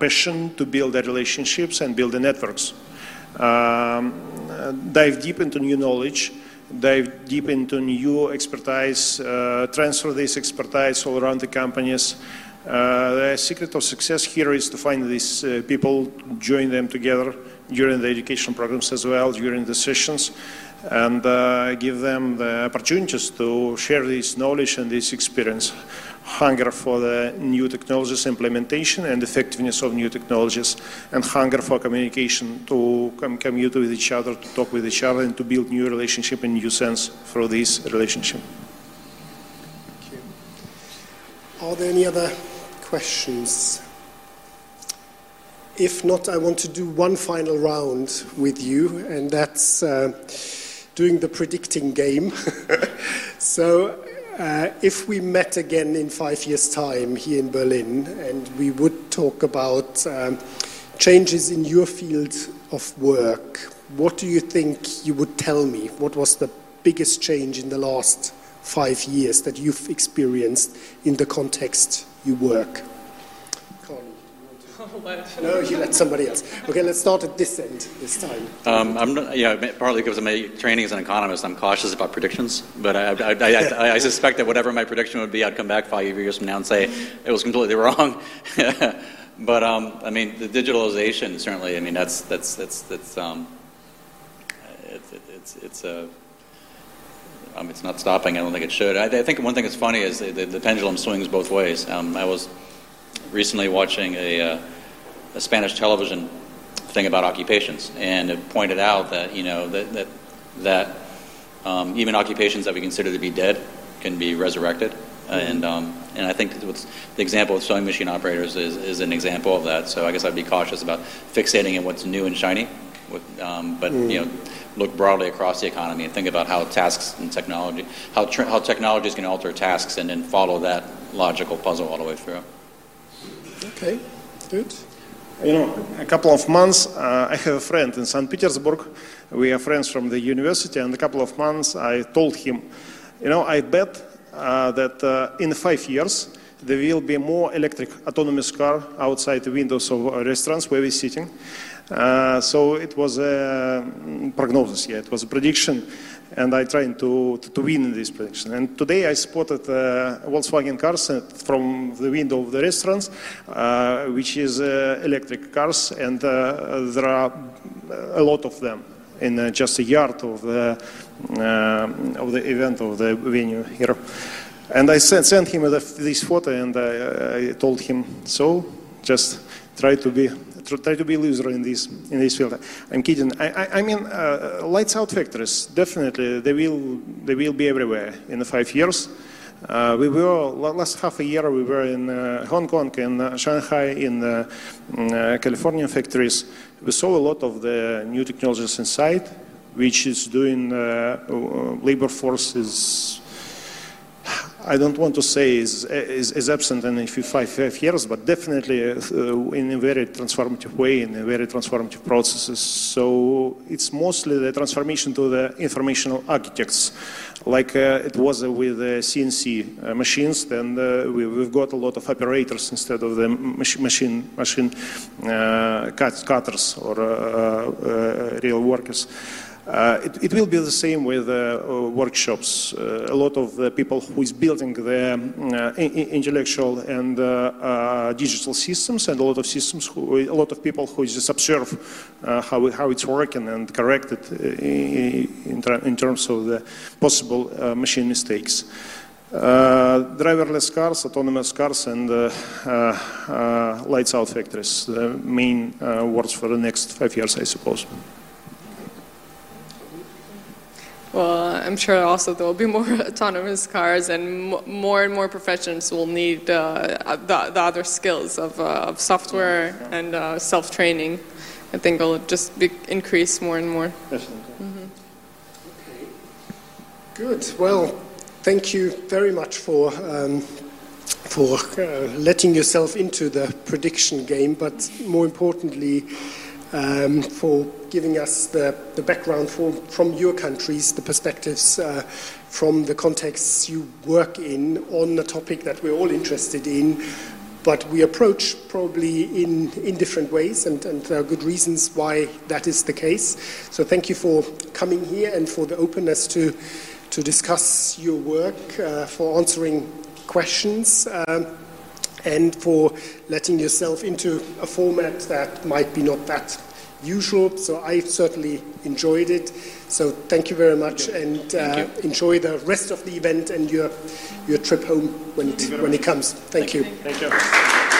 passion to build the relationships and build the networks. Um, dive deep into new knowledge dive deep into new expertise, uh, transfer this expertise all around the companies. Uh, the secret of success here is to find these uh, people, join them together during the education programs as well, during the sessions, and uh, give them the opportunities to share this knowledge and this experience hunger for the new technologies implementation and effectiveness of new technologies, and hunger for communication to communicate with each other, to talk with each other, and to build new relationship and new sense for this relationship. Thank you. Are there any other questions? If not, I want to do one final round with you, and that's uh, doing the predicting game. so uh, if we met again in five years' time here in Berlin and we would talk about um, changes in your field of work, what do you think you would tell me? What was the biggest change in the last five years that you've experienced in the context you work? No, you let somebody else. Okay, let's start at this end this time. Um, I'm yeah, partly because of my training as an economist, I'm cautious about predictions. But I, I, I, I, suspect that whatever my prediction would be, I'd come back five years from now and say it was completely wrong. but um, I mean, the digitalization certainly. I mean, that's that's that's that's um, it's it's it's a. Um, it's not stopping. I don't think it should. I, I think one thing that's funny is the, the, the pendulum swings both ways. Um, I was recently watching a, uh, a, Spanish television thing about occupations, and it pointed out that you know that that, that um, even occupations that we consider to be dead can be resurrected, mm-hmm. and um, and I think the example of sewing machine operators is, is an example of that. So I guess I'd be cautious about fixating in what's new and shiny, with, um, but mm-hmm. you know look broadly across the economy and think about how tasks and technology, how, tr- how technology is going to alter tasks, and then follow that logical puzzle all the way through. Okay, good. You know, a couple of months, uh, I have a friend in St. Petersburg. We are friends from the university, and a couple of months I told him, you know, I bet uh, that uh, in five years there will be more electric autonomous car outside the windows of restaurants where we're sitting. Uh, so it was a mm, prognosis, yeah, it was a prediction and I tried to, to, win in this prediction. And today I spotted uh, Volkswagen cars from the window of the restaurants, uh, which is uh, electric cars, and uh, there are a lot of them in uh, just a yard of the uh, of the event of the venue here. And I sent, sent him this photo, and I, I told him, so just try to be try to be a loser in this in this field. I'm kidding. I, I, I mean, uh, lights out factories definitely they will they will be everywhere in five years. Uh, we were last half a year. We were in uh, Hong Kong, in uh, Shanghai, in uh, uh, California factories. We saw a lot of the new technologies inside, which is doing labor force is I don't want to say is, is, is absent in a few five, five years, but definitely uh, in a very transformative way, in a very transformative processes. So it's mostly the transformation to the informational architects, like uh, it was uh, with the CNC uh, machines. Then uh, we, have got a lot of operators instead of the mach machine machine uh, cut, cutters or real workers. Uh, it, it, will be the same with uh, workshops. Uh, a lot of the people who is building the uh, intellectual and uh, uh, digital systems, and a lot of systems, who, a lot of people who just observe how, how it's working and correct it in, in terms of the possible machine mistakes. driverless cars, autonomous cars, and lights out factories, the main words for the next five years, I suppose. Well, I'm sure also there will be more autonomous cars, and more and more professions will need uh, the, the, other skills of, uh, of software and uh, self training. I think it'll just be, increase more and more. Mm-hmm. Okay. Good. Well, thank you very much for. Um, for uh, letting yourself into the prediction game, but more importantly, um, for giving us the, the background for, from your countries, the perspectives uh, from the contexts you work in on a topic that we're all interested in, but we approach probably in, in different ways, and, and there are good reasons why that is the case. So thank you for coming here and for the openness to, to discuss your work, uh, for answering questions. Um, and for letting yourself into a format that might be not that usual. So I certainly enjoyed it. So thank you very much, and uh, enjoy the rest of the event and your your trip home when it when it comes. Thank, thank you. you. Thank you.